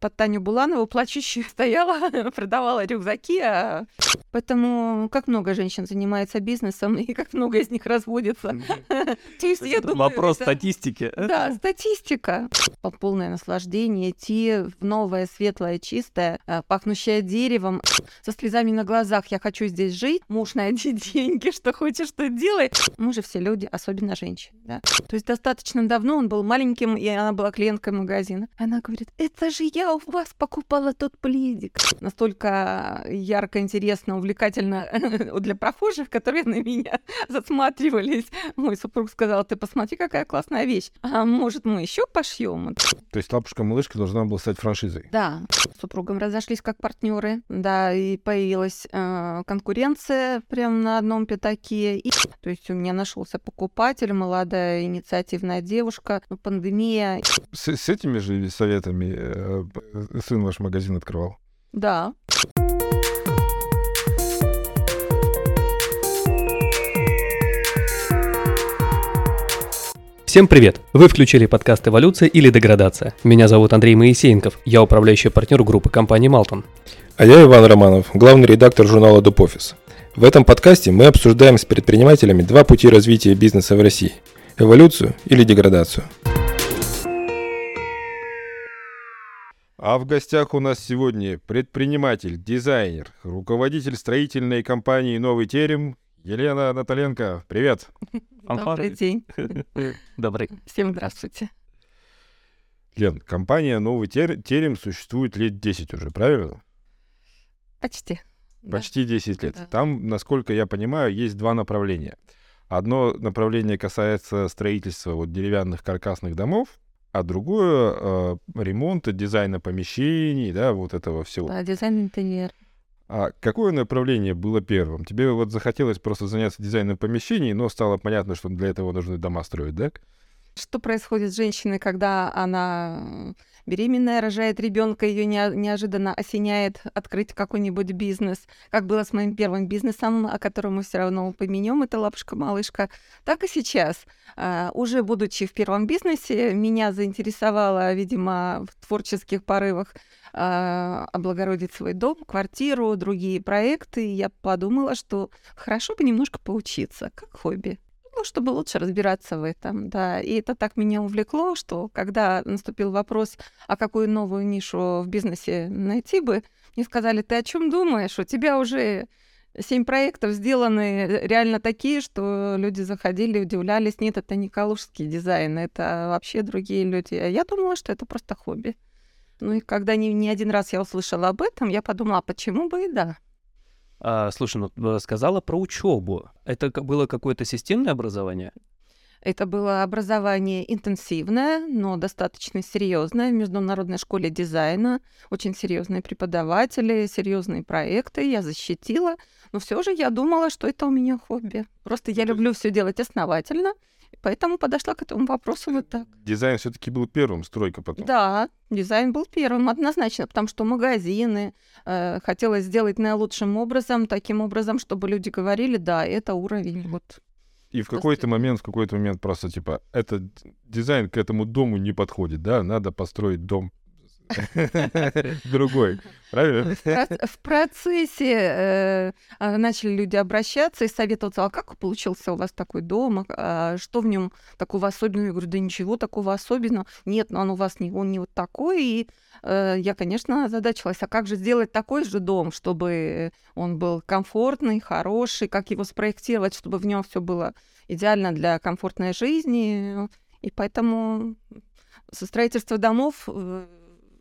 под Таню Буланову плачущую стояла, продавала рюкзаки. А... Поэтому как много женщин занимается бизнесом и как много из них разводится. Вопрос статистики. Да, статистика. Полное наслаждение идти в новое, светлое, чистое, а, пахнущее деревом, со слезами на глазах. Я хочу здесь жить. Муж, найди деньги, что хочешь, что делай. Мы же все люди, особенно женщины. Да? То есть достаточно давно он был маленьким, и она была клиенткой магазина. Она говорит, это же я у вас покупала тот пледик. Настолько ярко, интересно, увлекательно для прохожих, которые на меня засматривались. Мой супруг сказал, ты посмотри, какая классная вещь. А может, мы еще пошьем? То есть лапушка-малышка должна была стать франшизой? Да. С супругом разошлись как партнеры. Да, и появилась э, конкуренция прямо на одном пятаке. И, то есть у меня нашелся покупатель, молодая инициативная девушка, ну, пандемия. С, с этими же советами э, сын ваш магазин открывал? Да. Всем привет! Вы включили подкаст «Эволюция или деградация». Меня зовут Андрей Моисеенков, я управляющий партнер группы компании «Малтон». А я Иван Романов, главный редактор журнала «Дупофис». В этом подкасте мы обсуждаем с предпринимателями два пути развития бизнеса в России – эволюцию или деградацию. А в гостях у нас сегодня предприниматель, дизайнер, руководитель строительной компании «Новый терем» Елена Наталенко. Привет! Добрый день. Добрый. Всем здравствуйте. Лен, компания «Новый терем» существует лет 10 уже, правильно? Почти. Почти да. 10 лет. Да. Там, насколько я понимаю, есть два направления. Одно направление касается строительства вот деревянных каркасных домов, а другое э, ремонта, дизайна помещений, да, вот этого всего. Да, дизайн интерьер. А какое направление было первым? Тебе вот захотелось просто заняться дизайном помещений, но стало понятно, что для этого нужны дома строить, да? Что происходит с женщиной, когда она беременная, рожает ребенка, ее не, неожиданно осеняет открыть какой-нибудь бизнес, как было с моим первым бизнесом, о котором мы все равно упомянем, это лапушка-малышка, так и сейчас. А, уже будучи в первом бизнесе, меня заинтересовало, видимо, в творческих порывах а, облагородить свой дом, квартиру, другие проекты. И я подумала, что хорошо бы немножко поучиться, как хобби. Ну, чтобы лучше разбираться в этом, да. И это так меня увлекло, что когда наступил вопрос, а какую новую нишу в бизнесе найти бы, мне сказали, ты о чем думаешь? У тебя уже семь проектов сделаны реально такие, что люди заходили, удивлялись. Нет, это не калужский дизайн, это вообще другие люди. Я думала, что это просто хобби. Ну и когда не, не один раз я услышала об этом, я подумала, а почему бы и да. А, слушай, ну сказала про учебу. Это было какое-то системное образование? Это было образование интенсивное, но достаточно серьезное в Международной школе дизайна. Очень серьезные преподаватели, серьезные проекты. Я защитила. Но все же я думала, что это у меня хобби. Просто я люблю все делать основательно. Поэтому подошла к этому вопросу вот так. Дизайн все-таки был первым, стройка потом. Да, дизайн был первым, однозначно, потому что магазины э, хотелось сделать наилучшим образом, таким образом, чтобы люди говорили, да, это уровень вот. И в какой-то момент, в какой-то момент просто типа, этот дизайн к этому дому не подходит, да, надо построить дом другой, правильно? В процессе э, а, начали люди обращаться и советоваться, а как получился у вас такой дом, а что в нем такого особенного? Я говорю, да ничего такого особенного. Нет, но он у вас не, он не вот такой. И э, я, конечно, озадачилась, а как же сделать такой же дом, чтобы он был комфортный, хороший, как его спроектировать, чтобы в нем все было идеально для комфортной жизни. И поэтому со строительства домов э,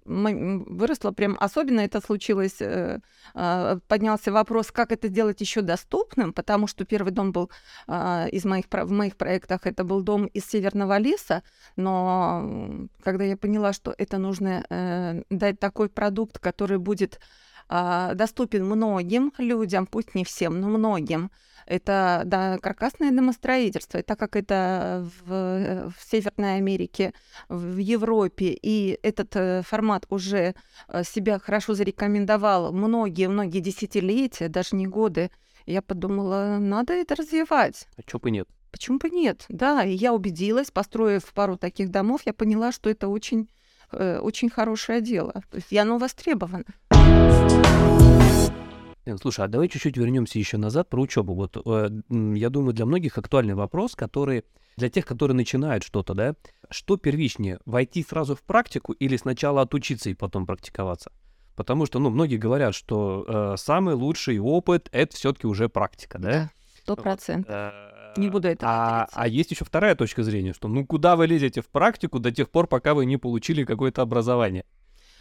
выросла прям особенно это случилось э, а, поднялся вопрос как это сделать еще доступным потому что первый дом был а, из моих в моих проектах это был дом из северного леса но когда я поняла что это нужно э, дать такой продукт который будет доступен многим людям пусть не всем но многим это да, каркасное домостроительство. И так как это в, в Северной Америке, в Европе, и этот э, формат уже э, себя хорошо зарекомендовал многие-многие десятилетия, даже не годы, я подумала, надо это развивать. А чё бы нет? Почему бы нет? Да, и я убедилась, построив пару таких домов, я поняла, что это очень э, очень хорошее дело. То есть и оно востребовано. Слушай, а давай чуть-чуть вернемся еще назад про учебу. Вот э, я думаю, для многих актуальный вопрос, который для тех, которые начинают что-то, да, что первичнее, войти сразу в практику или сначала отучиться и потом практиковаться? Потому что, ну, многие говорят, что э, самый лучший опыт это все-таки уже практика, да? Сто процентов. Вот, не буду это а, а есть еще вторая точка зрения, что ну куда вы лезете в практику до тех пор, пока вы не получили какое-то образование?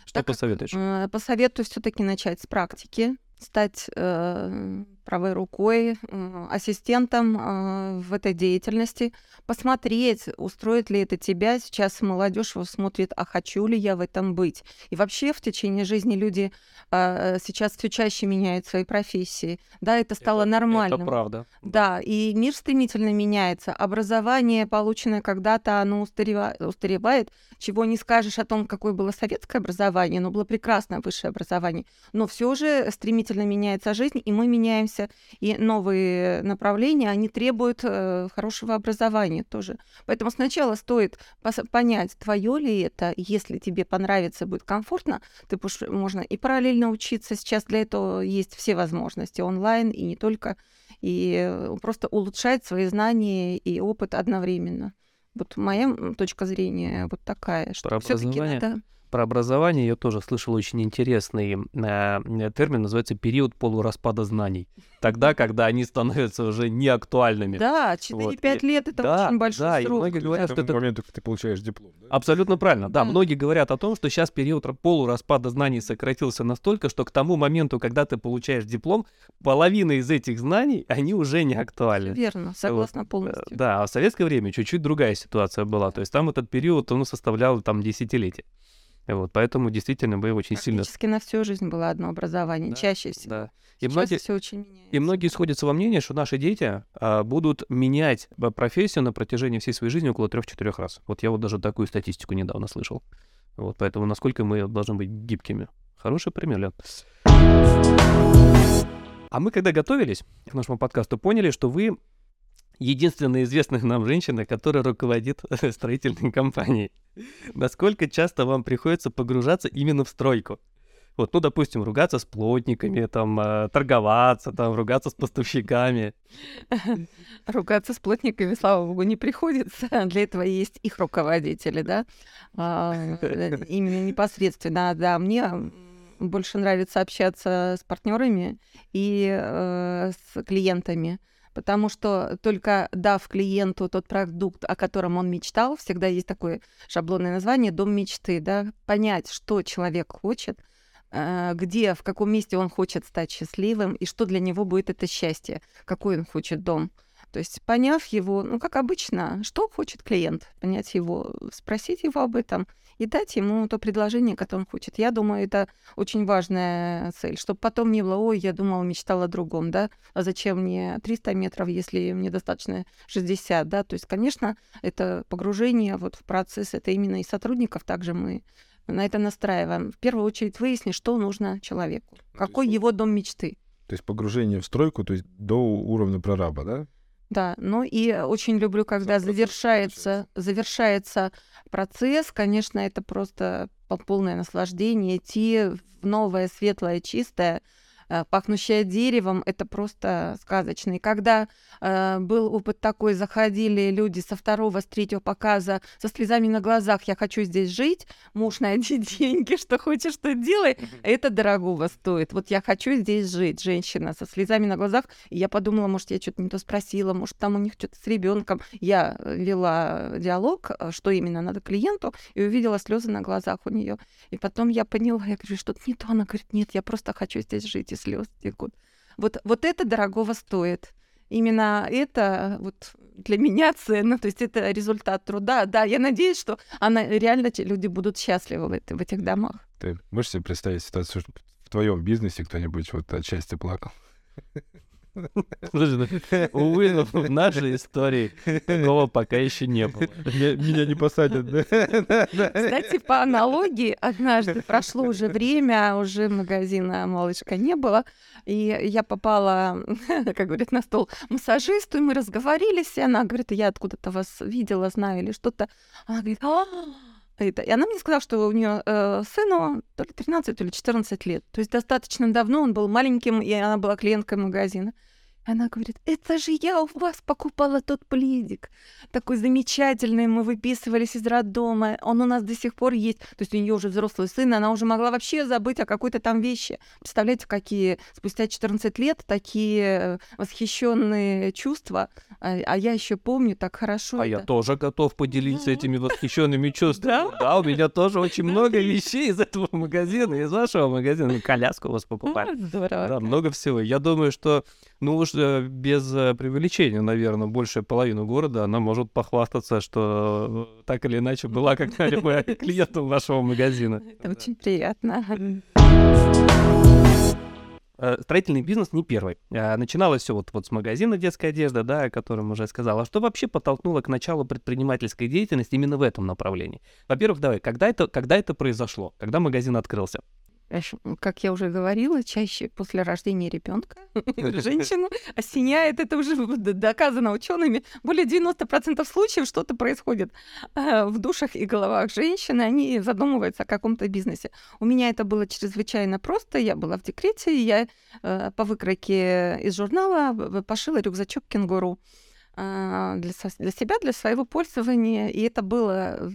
Что так, посоветуешь? Э, посоветую все-таки начать с практики, стать э, правой рукой, э, ассистентом э, в этой деятельности, посмотреть, устроит ли это тебя. Сейчас молодежь смотрит, а хочу ли я в этом быть. И вообще в течение жизни люди э, сейчас все чаще меняют свои профессии. Да, это стало это, нормальным. Это правда. Да, и мир стремительно меняется. Образование, полученное когда-то, оно устаревает, устаревает. Чего не скажешь о том, какое было советское образование, но было прекрасное высшее образование. Но все же стремительно меняется жизнь, и мы меняемся меняемся, и новые направления, они требуют э, хорошего образования тоже. Поэтому сначала стоит понять, твое ли это, если тебе понравится, будет комфортно, ты можно и параллельно учиться. Сейчас для этого есть все возможности онлайн и не только, и э, просто улучшать свои знания и опыт одновременно. Вот моя точка зрения вот такая, что все-таки надо про образование я тоже слышал очень интересный э, термин, называется период полураспада знаний. Тогда, когда они становятся уже неактуальными. Да, 4-5 вот. лет это да, очень большой да, срок. И многие говорят, что это... момент, ты получаешь диплом. Да? Абсолютно правильно. Да, да, многие говорят о том, что сейчас период полураспада знаний сократился настолько, что к тому моменту, когда ты получаешь диплом, половина из этих знаний, они уже не актуальны. Верно, согласна вот. полностью. Да, а в советское время чуть-чуть другая ситуация была. То есть там этот период, он составлял там десятилетия. Вот, поэтому действительно вы очень сильно... Практически на всю жизнь было одно образование, да, чаще всего. Да. И Сейчас многие, все очень меняется. И многие сходятся во мнении, что наши дети а, будут менять профессию на протяжении всей своей жизни около трех-четырех раз. Вот я вот даже такую статистику недавно слышал. Вот, поэтому насколько мы должны быть гибкими. Хороший пример, Лен. А мы, когда готовились к нашему подкасту, поняли, что вы единственная известная нам женщина, которая руководит строительной компанией. Насколько часто вам приходится погружаться именно в стройку? Вот, ну, допустим, ругаться с плотниками, там, э, торговаться, там, ругаться с поставщиками. Ругаться с плотниками, слава богу, не приходится. Для этого есть их руководители, да? А, э, именно непосредственно, да. Мне больше нравится общаться с партнерами и э, с клиентами потому что только дав клиенту тот продукт, о котором он мечтал, всегда есть такое шаблонное название «дом мечты», да, понять, что человек хочет, э, где, в каком месте он хочет стать счастливым и что для него будет это счастье, какой он хочет дом. То есть, поняв его, ну, как обычно, что хочет клиент, понять его, спросить его об этом и дать ему то предложение, которое он хочет. Я думаю, это очень важная цель, чтобы потом не было, ой, я думала, мечтала о другом, да, а зачем мне 300 метров, если мне достаточно 60, да, то есть, конечно, это погружение вот в процесс, это именно и сотрудников, также мы на это настраиваем. В первую очередь выяснить, что нужно человеку, какой его дом мечты. То есть погружение в стройку, то есть до уровня прораба, да? Да, ну и очень люблю, когда завершается, завершается процесс. Конечно, это просто полное наслаждение идти в новое, светлое, чистое, Э, пахнущая деревом, это просто сказочно. И когда э, был опыт такой, заходили люди со второго, с третьего показа со слезами на глазах, я хочу здесь жить, муж, найди деньги, что хочешь, что делай, это дорогого стоит. Вот я хочу здесь жить, женщина со слезами на глазах, и я подумала, может, я что-то не то спросила, может, там у них что-то с ребенком. Я э, вела диалог, э, что именно надо клиенту, и увидела слезы на глазах у нее. И потом я поняла, я говорю, что-то не то. Она говорит, нет, я просто хочу здесь жить слез текут. Вот, вот это дорогого стоит. Именно это вот для меня ценно, то есть это результат труда. Да, я надеюсь, что она, реально люди будут счастливы в, это, в этих домах. Ты можешь себе представить ситуацию, что в твоем бизнесе кто-нибудь вот от счастья плакал? Слушай, ну, увы, но в нашей истории такого пока еще не было. Меня не посадят, да? Кстати, по аналогии, однажды прошло уже время, уже магазина «Малышка» не было, и я попала, как говорят, на стол массажисту, и мы разговорились, и она говорит, я откуда-то вас видела, знаю или что-то. Она говорит, а это. И она мне сказала, что у нее э, сыну то ли 13, то ли 14 лет. То есть достаточно давно он был маленьким, и она была клиенткой магазина. Она говорит, это же я у вас покупала тот пледик. Такой замечательный, мы выписывались из роддома. Он у нас до сих пор есть. То есть у нее уже взрослый сын, она уже могла вообще забыть о какой-то там вещи. Представляете, какие спустя 14 лет такие э, восхищенные чувства. А, а я еще помню так хорошо. А это. я тоже готов поделиться этими восхищенными чувствами. Да, у меня тоже очень много вещей из этого магазина, из вашего магазина. Коляску у вас покупали. Здорово. Да, много всего. Я думаю, что, ну уж без э, преувеличения, наверное, большая половина города, она может похвастаться, что э, так или иначе была когда-либо клиентом вашего магазина. Это очень приятно. Э, Строительный бизнес не первый. Э, Начиналось все вот, вот с магазина детской одежды, да, о котором уже сказал. А что вообще подтолкнуло к началу предпринимательской деятельности именно в этом направлении? Во-первых, давай, когда это, когда это произошло? Когда магазин открылся? Как я уже говорила, чаще после рождения ребенка женщину осеняет, это уже доказано учеными, более 90% случаев что-то происходит э, в душах и головах женщин, и они задумываются о каком-то бизнесе. У меня это было чрезвычайно просто, я была в декрете, и я э, по выкройке из журнала пошила рюкзачок кенгуру э, для, для себя, для своего пользования, и это было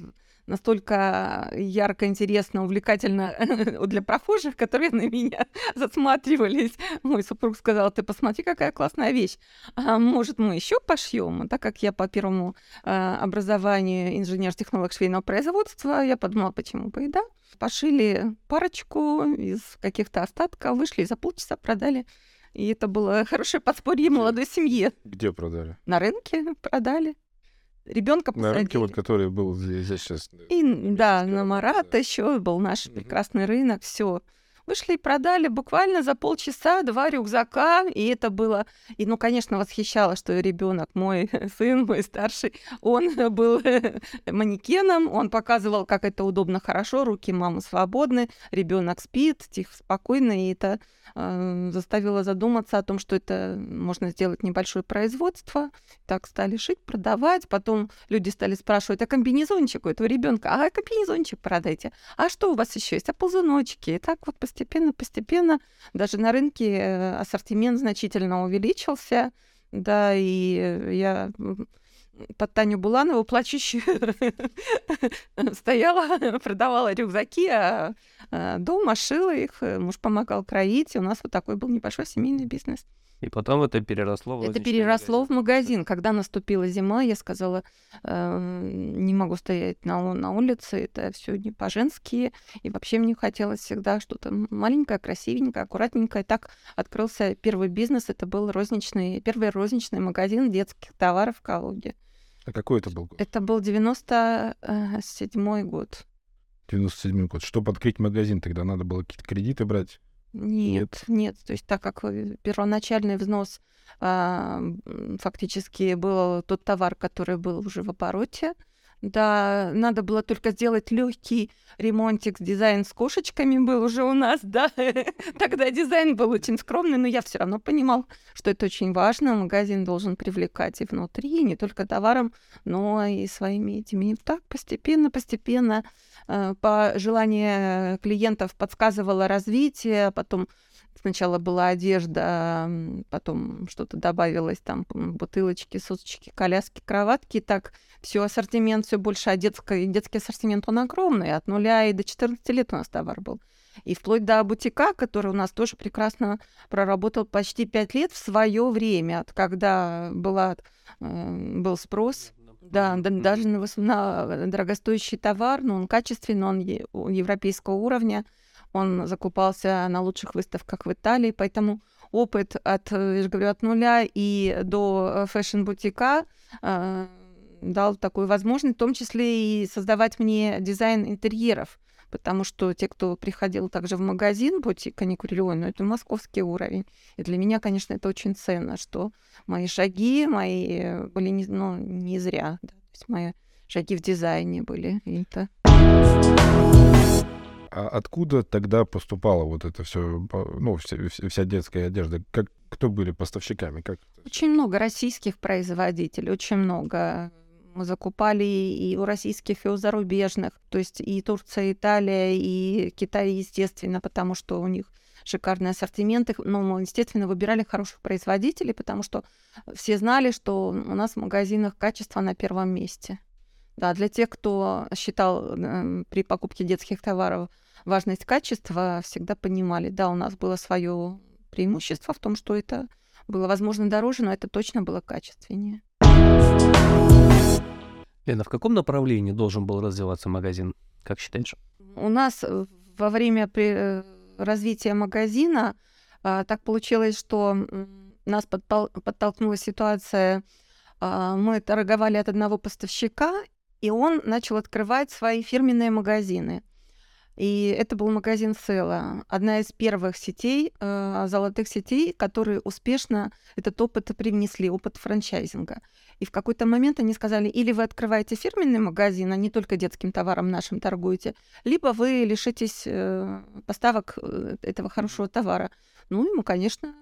настолько ярко, интересно, увлекательно для прохожих, которые на меня засматривались. Мой супруг сказал, ты посмотри, какая классная вещь. А может, мы еще пошьем? Так как я по первому а, образованию инженер-технолог швейного производства, я подумала, почему бы и да. Пошили парочку из каких-то остатков, вышли и за полчаса продали. И это было хорошее подспорье молодой семье. Где продали? На рынке продали. Ребенка На рынке, вот посадили. который был здесь, сейчас. И да, на да, Марата да. еще был наш прекрасный рынок, все. Вышли и продали буквально за полчаса два рюкзака, и это было, и ну, конечно, восхищало, что ребенок, мой сын, мой старший, он был манекеном, он показывал, как это удобно, хорошо, руки мамы свободны, ребенок спит, тихо, спокойно, и это э, заставило задуматься о том, что это можно сделать небольшое производство. Так стали шить, продавать, потом люди стали спрашивать, а комбинезончик у этого ребенка, а комбинезончик продайте, а что у вас еще есть, а ползуночки. И так вот постепенно-постепенно даже на рынке э, ассортимент значительно увеличился, да, и э, я под Таню Буланову плачущую стояла, продавала рюкзаки, а а, дома шила их, э, муж помогал кроить, и у нас вот такой был небольшой семейный бизнес. И потом это переросло в Это переросло магазин. в магазин. Когда наступила зима, я сказала, «Э, не могу стоять на, на улице, это все не по-женски. И вообще мне хотелось всегда что-то маленькое, красивенькое, аккуратненькое. Так открылся первый бизнес. Это был розничный, первый розничный магазин детских товаров в Калуге. А какой это был год? Это был 97 год. 97 год. Чтобы открыть магазин, тогда надо было какие-то кредиты брать. Нет, нет. То есть так как э, первоначальный взнос а, фактически был тот товар, который был уже в обороте, да, надо было только сделать легкий ремонтик, дизайн с кошечками был уже у нас, да. Тогда дизайн был очень скромный, но я все равно понимал, что это очень важно. Магазин должен привлекать и внутри, и не только товаром, но и своими этими. И так постепенно, постепенно э, по желанию клиентов подсказывало развитие, потом Сначала была одежда, потом что-то добавилось, там бутылочки, сосочки, коляски, кроватки. И так все ассортимент все больше, а детский, детский ассортимент он огромный. От нуля и до 14 лет у нас товар был. И вплоть до бутика, который у нас тоже прекрасно проработал почти 5 лет в свое время, когда была, э, был спрос. Да, да, даже на, на дорогостоящий товар, но он качественный, он европейского уровня, он закупался на лучших выставках в Италии, поэтому опыт от, э, я же говорю, от нуля и до fashion-бутика э, дал такую возможность, в том числе и создавать мне дизайн интерьеров, потому что те, кто приходил также в магазин бутик, ой, ну это московский уровень. И для меня, конечно, это очень ценно, что мои шаги мои э, были не, ну, не зря. да. То есть мои шаги в дизайне были. И это А откуда тогда поступала вот это все, ну, вся, вся- детская одежда? Как, кто были поставщиками? Как? Очень много российских производителей, очень много. Мы закупали и у российских, и у зарубежных. То есть и Турция, и Италия, и Китай, естественно, потому что у них шикарный ассортимент. Но мы, естественно, выбирали хороших производителей, потому что все знали, что у нас в магазинах качество на первом месте. Да, для тех, кто считал э, при покупке детских товаров важность качества, всегда понимали, да, у нас было свое преимущество в том, что это было, возможно, дороже, но это точно было качественнее. Лена, в каком направлении должен был развиваться магазин, как считаешь? У нас э, во время э, развития магазина а, так получилось, что нас подтолкнула ситуация, а, мы торговали от одного поставщика, и он начал открывать свои фирменные магазины. И это был магазин Села, одна из первых сетей, э, золотых сетей, которые успешно этот опыт привнесли, опыт франчайзинга. И в какой-то момент они сказали, или вы открываете фирменный магазин, а не только детским товаром нашим торгуете, либо вы лишитесь э, поставок э, этого хорошего товара. Ну, и мы, конечно,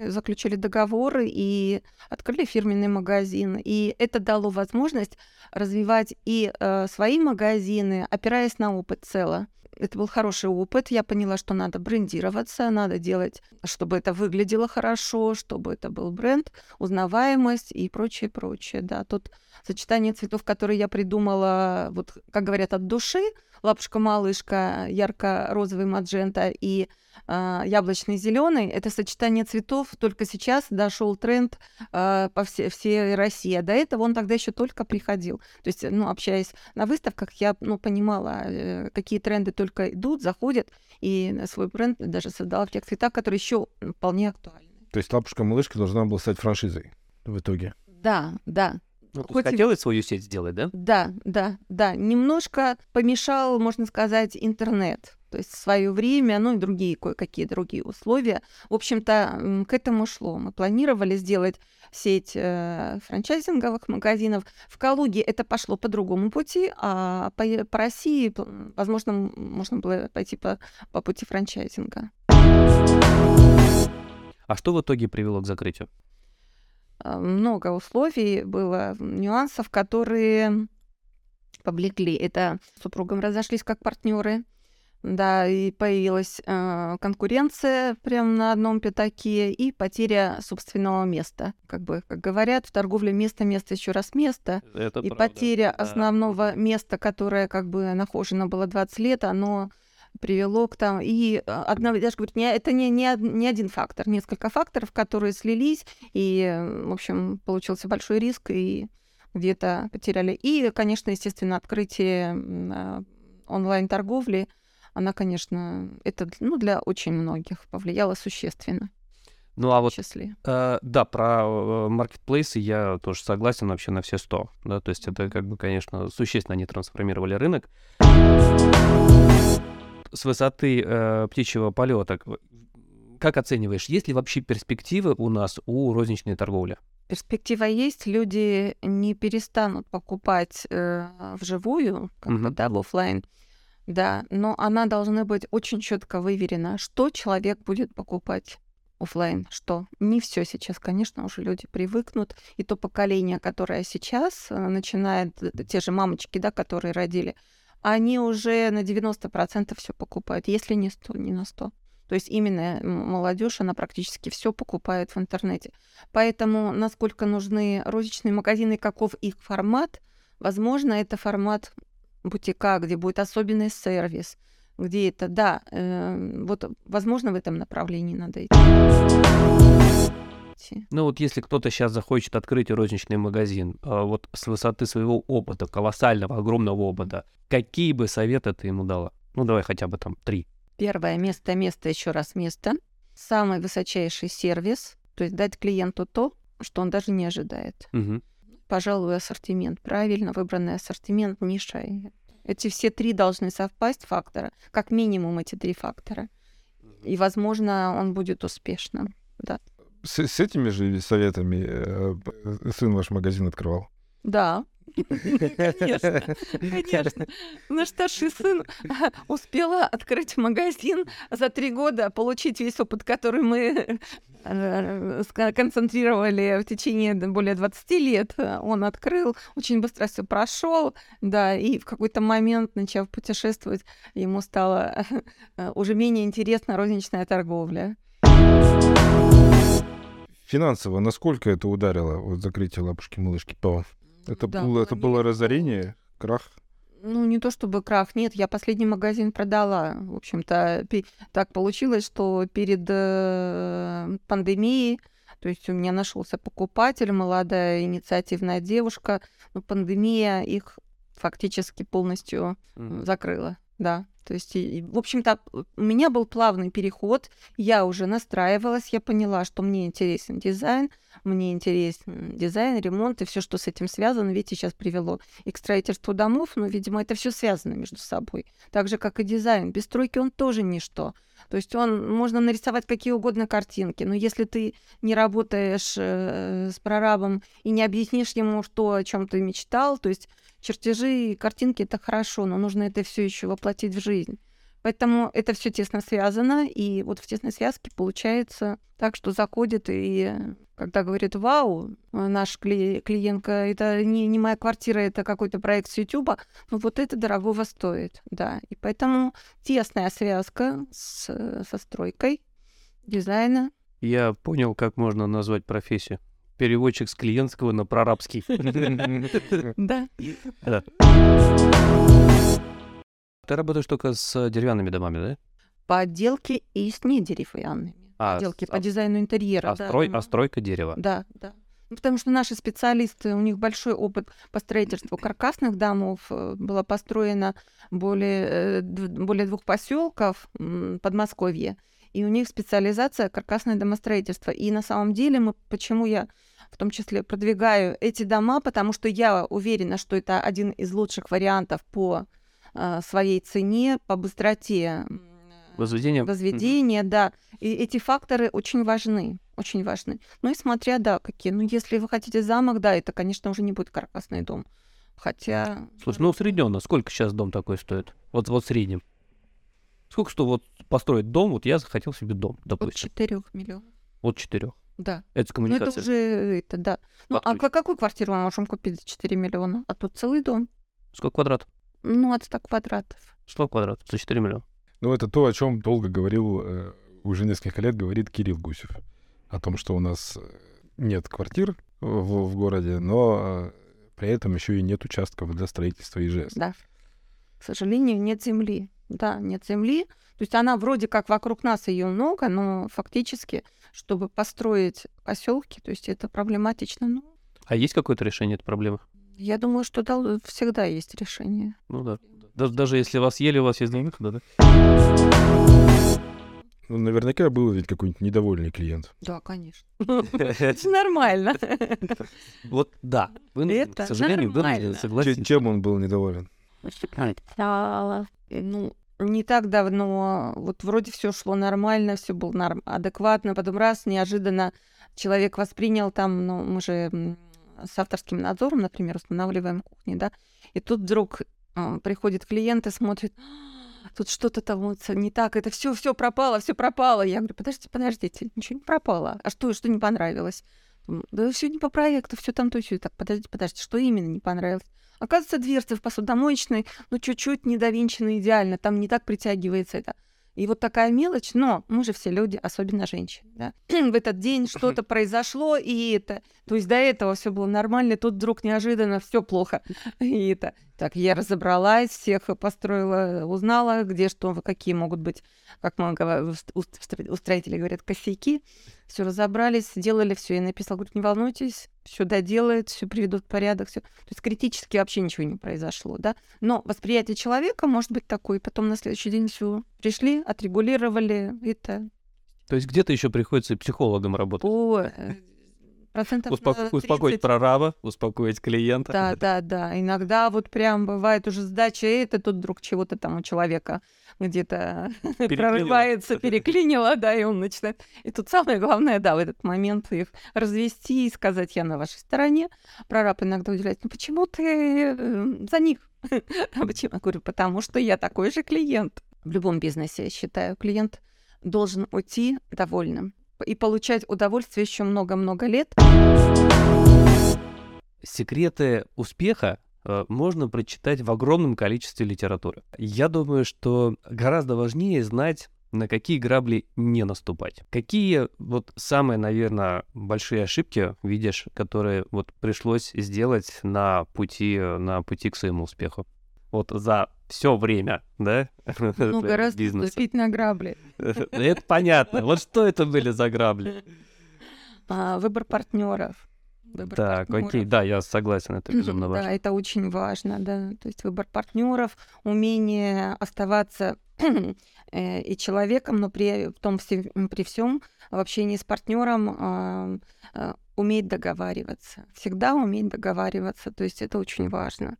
заключили договоры и открыли фирменный магазин. И это дало возможность развивать и э, свои магазины, опираясь на опыт цела. Это был хороший опыт. Я поняла, что надо брендироваться, надо делать, чтобы это выглядело хорошо, чтобы это был бренд, узнаваемость и прочее, прочее. Да, тут сочетание цветов, которые я придумала, вот, как говорят, от души, лапушка-малышка, ярко-розовый маджента и э, яблочный зеленый. Это сочетание цветов. Только сейчас дошел тренд э, по всей, всей России. А до этого он тогда еще только приходил. То есть, ну, общаясь на выставках, я ну, понимала, э, какие тренды только идут, заходят, и свой бренд даже создала в тех цветах, которые еще вполне актуальны. То есть лапушка-малышка должна была стать франшизой в итоге? Да, да. Ну, Хоть хотелось свою сеть сделать, да? Да, да, да. Немножко помешал, можно сказать, интернет. То есть свое время, ну и другие кое-какие другие условия. В общем-то, к этому шло. Мы планировали сделать сеть э, франчайзинговых магазинов. В Калуге это пошло по другому пути, а по, по России, возможно, можно было пойти по, по пути франчайзинга. А что в итоге привело к закрытию? А, много условий было, нюансов, которые поблекли. Это супругам разошлись как партнеры, да, и появилась э, конкуренция прямо на одном пятаке и потеря собственного места. Как бы, как говорят, в торговле место, место еще раз место. Это и правда. потеря да. основного места, которое как бы нахожено было 20 лет, оно привело к там и а, одна даже говорит не это не, не не один фактор несколько факторов которые слились и в общем получился большой риск и где-то потеряли и конечно естественно открытие а, онлайн торговли она конечно это ну для очень многих повлияло существенно. Ну а вот, числе. Э, да, про маркетплейсы я тоже согласен вообще на все сто, да, то есть это как бы, конечно, существенно они трансформировали рынок. С высоты э, птичьего полета, как оцениваешь, есть ли вообще перспективы у нас у розничной торговли? Перспектива есть, люди не перестанут покупать э, вживую, как бы, да, в офлайн, да, но она должна быть очень четко выверена, что человек будет покупать офлайн, что не все сейчас, конечно, уже люди привыкнут, и то поколение, которое сейчас э, начинает, те же мамочки, да, которые родили, они уже на 90% все покупают, если не 100, не на 100. То есть именно молодежь, она практически все покупает в интернете. Поэтому насколько нужны розничные магазины, каков их формат, возможно, это формат бутика, где будет особенный сервис, где это, да, э, вот, возможно, в этом направлении надо идти. Ну вот если кто-то сейчас захочет открыть розничный магазин, а вот с высоты своего опыта, колоссального, огромного опыта, какие бы советы ты ему дала? Ну давай хотя бы там три. Первое место, место, еще раз место. Самый высочайший сервис, то есть дать клиенту то, что он даже не ожидает. Угу. Пожалуй, ассортимент, правильно выбранный ассортимент, ниша. Эти все три должны совпасть фактора, как минимум эти три фактора. И, возможно, он будет успешным. Да с, с этими же советами э, сын ваш магазин открывал? Да. Конечно, конечно. Наш старший сын успела открыть магазин за три года, получить весь опыт, который мы э, концентрировали в течение более 20 лет. Он открыл, очень быстро все прошел, да, и в какой-то момент, начав путешествовать, ему стало уже менее интересна розничная торговля. Финансово, насколько это ударило, вот закрытие лапушки-малышки? Это, да, было, это было разорение, крах? Ну, не то чтобы крах, нет, я последний магазин продала. В общем-то, так получилось, что перед э, пандемией, то есть у меня нашелся покупатель, молодая инициативная девушка, но пандемия их фактически полностью mm-hmm. закрыла, да. То есть, в общем-то, у меня был плавный переход, я уже настраивалась, я поняла, что мне интересен дизайн, мне интересен дизайн, ремонт и все, что с этим связано. Видите, сейчас привело и к строительству домов, но, видимо, это все связано между собой. Так же, как и дизайн. Без стройки он тоже ничто. То есть он можно нарисовать какие угодно картинки, но если ты не работаешь э, с прорабом и не объяснишь ему, что о чем ты мечтал, то есть чертежи и картинки это хорошо, но нужно это все еще воплотить в жизнь. Поэтому это все тесно связано, и вот в тесной связке получается так, что заходит и когда говорит, вау, наш кли- клиентка, это не, не моя квартира, это какой-то проект с Ютуба, ну вот это дорогого стоит, да. И поэтому тесная связка с, со стройкой дизайна. Я понял, как можно назвать профессию переводчик с клиентского на прорабский. Да. Ты работаешь только с деревянными домами, да? По отделке и с недеревянными. А, отделки по дизайну интерьера. А, строй, а стройка дерева. Да, да. Ну, потому что наши специалисты, у них большой опыт по строительству каркасных домов. Э, было построено более, э, более двух поселков Подмосковья. И у них специализация каркасное домостроительство. И на самом деле мы, почему я в том числе продвигаю эти дома, потому что я уверена, что это один из лучших вариантов по э, своей цене, по быстроте возведения. Возведения, mm-hmm. да. И эти факторы очень важны, очень важны. Ну и смотря, да, какие. Ну, если вы хотите замок, да, это, конечно, уже не будет каркасный дом. Хотя... Слушай, ну усредненно, сколько сейчас дом такой стоит? Вот, вот в среднем. Сколько что вот построить дом, вот я захотел себе дом, допустим. От 4 миллионов. От 4. Да. Это коммуникация. Ну, это уже, это, да. Ну, а какую квартиру мы можем купить за 4 миллиона? А тут целый дом. Сколько квадратов? Ну, от 100 квадратов. 100 квадратов за 4 миллиона. Ну, это то, о чем долго говорил, э, уже несколько лет говорит Кирилл Гусев. О том, что у нас э, нет квартир в, в городе, но э, при этом еще и нет участков для строительства ИЖС. Да. К сожалению, нет земли. Да, нет земли. То есть она вроде как вокруг нас ее много, но фактически, чтобы построить поселки, то есть это проблематично. Ну, а есть какое-то решение этой проблемы? Я думаю, что да, всегда есть решение. Ну да. Даже если вас ели, у вас есть выхода, да? Ну, наверняка был ведь какой-нибудь недовольный клиент. Да, конечно. Это нормально. Вот да. Это к сожалению, вынуждены согласиться. Чем он был недоволен? Ну, не так давно, вот вроде все шло нормально, все было норм, адекватно, потом раз, неожиданно человек воспринял там, ну, мы же с авторским надзором, например, устанавливаем кухни, да, и тут вдруг э, приходит клиент и смотрит, «А, тут что-то там вот не так, это все, все пропало, все пропало. Я говорю, подождите, подождите, ничего не пропало. А что, что не понравилось? Да все не по проекту, все там то все. Так, подождите, подождите, что именно не понравилось? Оказывается, дверцы в посудомоечной, ну, чуть-чуть недовинчены идеально, там не так притягивается это. И вот такая мелочь, но мы же все люди, особенно женщины, да. в этот день что-то произошло, и это, то есть до этого все было нормально, тут вдруг неожиданно все плохо, и это. Так, я разобралась, всех построила, узнала, где что, какие могут быть, как мы говорим, устроители говорят, косяки. Все разобрались, сделали все. Я написала, говорю, не волнуйтесь, все доделает, все приведут в порядок, все. То есть критически вообще ничего не произошло, да. Но восприятие человека может быть такое, потом на следующий день все пришли, отрегулировали это. То есть где-то еще приходится и психологом работать. О, э, процентов Успоко- 30. Успокоить прораба, успокоить клиента. Да, да, да. Иногда вот прям бывает уже сдача, и это тут вдруг чего-то там у человека где-то прорывается, переклинило, да, и он начинает. И тут самое главное, да, в этот момент их развести и сказать, я на вашей стороне. Прораб иногда удивляется, ну почему ты э, за них? А почему? Я говорю, потому что я такой же клиент. В любом бизнесе, я считаю, клиент должен уйти довольным и получать удовольствие еще много-много лет. Секреты успеха э, можно прочитать в огромном количестве литературы. Я думаю, что гораздо важнее знать, на какие грабли не наступать. Какие вот самые, наверное, большие ошибки видишь, которые вот пришлось сделать на пути, на пути к своему успеху? Вот за все время, да? Ну, гораздо наступить на грабли. Это понятно. Вот что это были за грабли? А, выбор партнеров Выбор так, партнеров. окей, да, я согласен, это безумно важно. Да, это очень важно, да. То есть выбор партнеров, умение оставаться э, и человеком, но при том при всем в общении с партнером э, уметь договариваться. Всегда уметь договариваться. То есть это очень важно.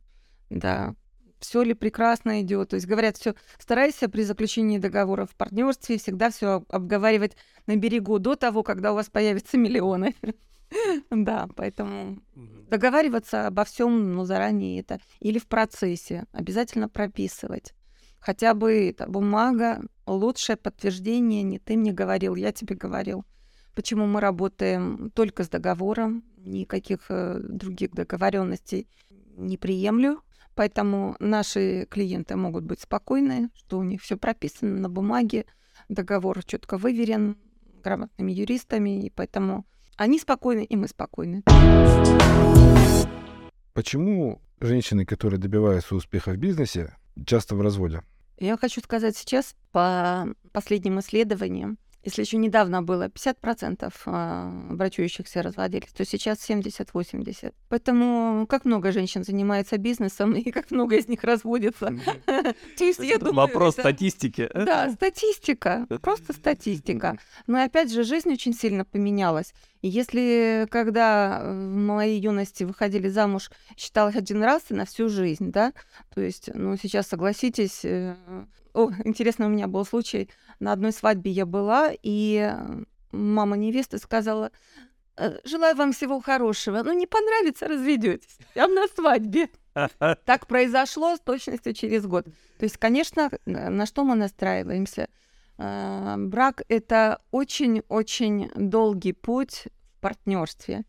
Да. Все ли прекрасно идет? То есть говорят, все, старайся при заключении договора в партнерстве всегда все обговаривать на берегу до того, когда у вас появятся миллионы. Да, поэтому договариваться обо всем, ну, заранее это. Или в процессе. Обязательно прописывать. Хотя бы это бумага, лучшее подтверждение, не ты мне говорил, я тебе говорил. Почему мы работаем только с договором, никаких э, других договоренностей не приемлю. Поэтому наши клиенты могут быть спокойны, что у них все прописано на бумаге, договор четко выверен грамотными юристами, и поэтому они спокойны, и мы спокойны. Почему женщины, которые добиваются успеха в бизнесе, часто в разводе? Я хочу сказать сейчас по последним исследованиям, если еще недавно было 50% а, брачующихся разводились, то сейчас 70-80. Поэтому как много женщин занимается бизнесом и как много из них разводится. Вопрос статистики. Да, статистика. Просто статистика. Но опять же, жизнь очень сильно поменялась. Если когда в моей юности выходили замуж, считалось один раз и на всю жизнь, да, то есть, ну, сейчас согласитесь, э, о, интересно, у меня был случай. На одной свадьбе я была, и мама невесты сказала, «Э, желаю вам всего хорошего. Ну, не понравится, разведетесь. Я на свадьбе. Так произошло с точностью через год. То есть, конечно, на что мы настраиваемся? А, брак — это очень-очень долгий путь в партнерстве.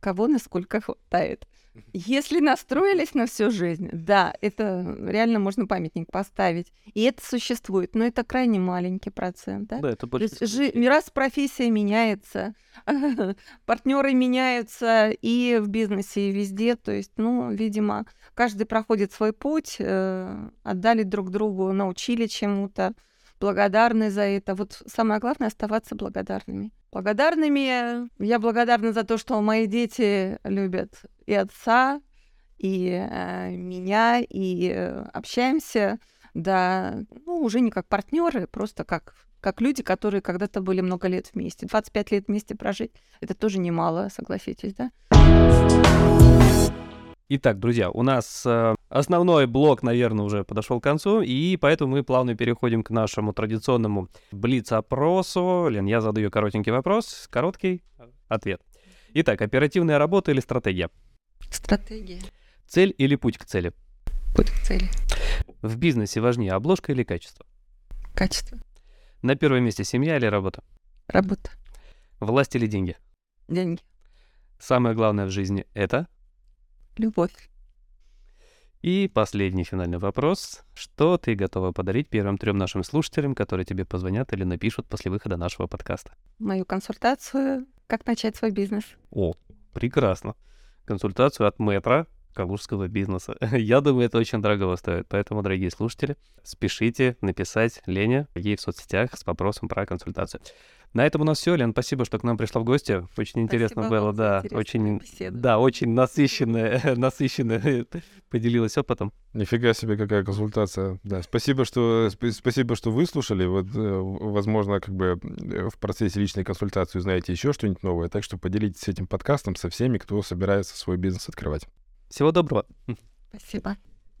Кого насколько хватает. Если настроились на всю жизнь, да, это реально можно памятник поставить. И это существует, но это крайне маленький процент. Да, да это больше. Жи- раз профессия меняется, партнеры меняются и в бизнесе, и везде. То есть, ну, видимо, каждый проходит свой путь, э, отдали друг другу, научили чему-то, благодарны за это. Вот самое главное оставаться благодарными благодарными. Я благодарна за то, что мои дети любят и отца, и э, меня, и э, общаемся, да, ну, уже не как партнеры, просто как, как люди, которые когда-то были много лет вместе. 25 лет вместе прожить, это тоже немало, согласитесь, да? Итак, друзья, у нас э, основной блок, наверное, уже подошел к концу, и поэтому мы плавно переходим к нашему традиционному блиц-опросу. Лен, я задаю коротенький вопрос, короткий ответ. Итак, оперативная работа или стратегия? Стратегия. Цель или путь к цели? Путь к цели. В бизнесе важнее обложка или качество? Качество. На первом месте семья или работа? Работа. Власть или деньги? Деньги. Самое главное в жизни — это? Любовь. И последний финальный вопрос. Что ты готова подарить первым трем нашим слушателям, которые тебе позвонят или напишут после выхода нашего подкаста? Мою консультацию «Как начать свой бизнес». О, прекрасно. Консультацию от метра калужского бизнеса. Я думаю, это очень дорого стоит. Поэтому, дорогие слушатели, спешите написать Лене ей в соцсетях с вопросом про консультацию. На этом у нас все, Лен. Спасибо, что к нам пришла в гости. Очень интересно спасибо было, да, очень, беседа. да, очень насыщенная, насыщенная поделилась опытом. Нифига себе какая консультация. Да, спасибо, что спасибо, что выслушали. Вот, э, возможно, как бы э, в процессе личной консультации узнаете еще что-нибудь новое. Так что поделитесь этим подкастом со всеми, кто собирается свой бизнес открывать. Всего доброго. Спасибо.